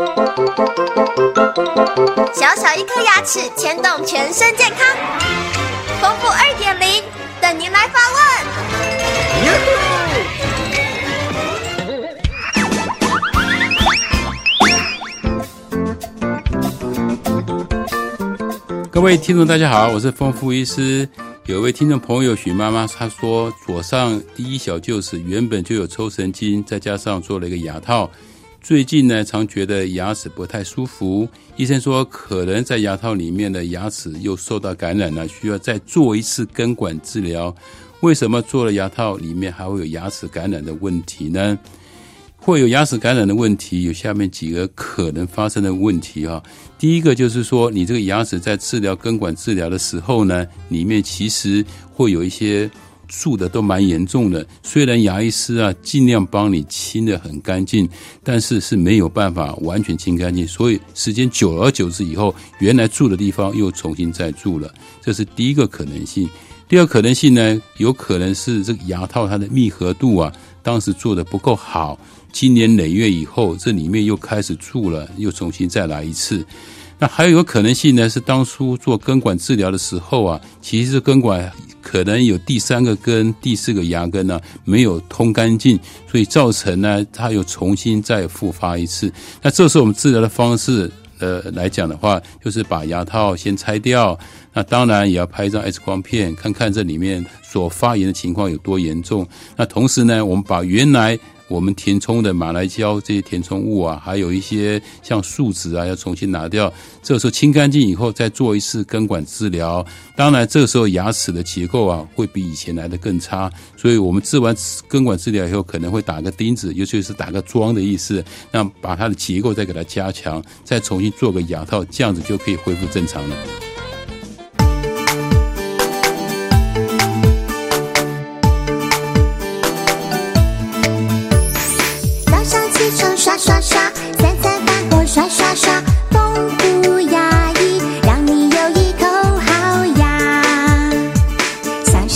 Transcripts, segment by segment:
小小一颗牙齿牵动全身健康，丰富二点零等您来发问。各位听众，大家好，我是丰富医师。有一位听众朋友许妈妈，她说左上第一小臼齿原本就有抽神经，再加上做了一个牙套。最近呢，常觉得牙齿不太舒服。医生说，可能在牙套里面的牙齿又受到感染了，需要再做一次根管治疗。为什么做了牙套里面还会有牙齿感染的问题呢？会有牙齿感染的问题，有下面几个可能发生的问题啊。第一个就是说，你这个牙齿在治疗根管治疗的时候呢，里面其实会有一些。蛀的都蛮严重的，虽然牙医师啊尽量帮你清的很干净，但是是没有办法完全清干净，所以时间久而久之以后，原来蛀的地方又重新再蛀了，这是第一个可能性。第二可能性呢，有可能是这个牙套它的密合度啊，当时做的不够好，今年累月以后，这里面又开始蛀了，又重新再来一次。那还有一个可能性呢，是当初做根管治疗的时候啊，其实根管。可能有第三个根、第四个牙根呢没有通干净，所以造成呢它又重新再复发一次。那这时候我们治疗的方式，呃来讲的话，就是把牙套先拆掉。那当然也要拍一张 X 光片，看看这里面所发炎的情况有多严重。那同时呢，我们把原来我们填充的马来胶这些填充物啊，还有一些像树脂啊，要重新拿掉。这时候清干净以后，再做一次根管治疗。当然，这个时候牙齿的结构啊，会比以前来的更差。所以我们治完根管治疗以后，可能会打个钉子，尤其是打个桩的意思，让把它的结构再给它加强，再重新做个牙套，这样子就可以恢复正常了。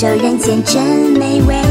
口好牙，享受人间真美味。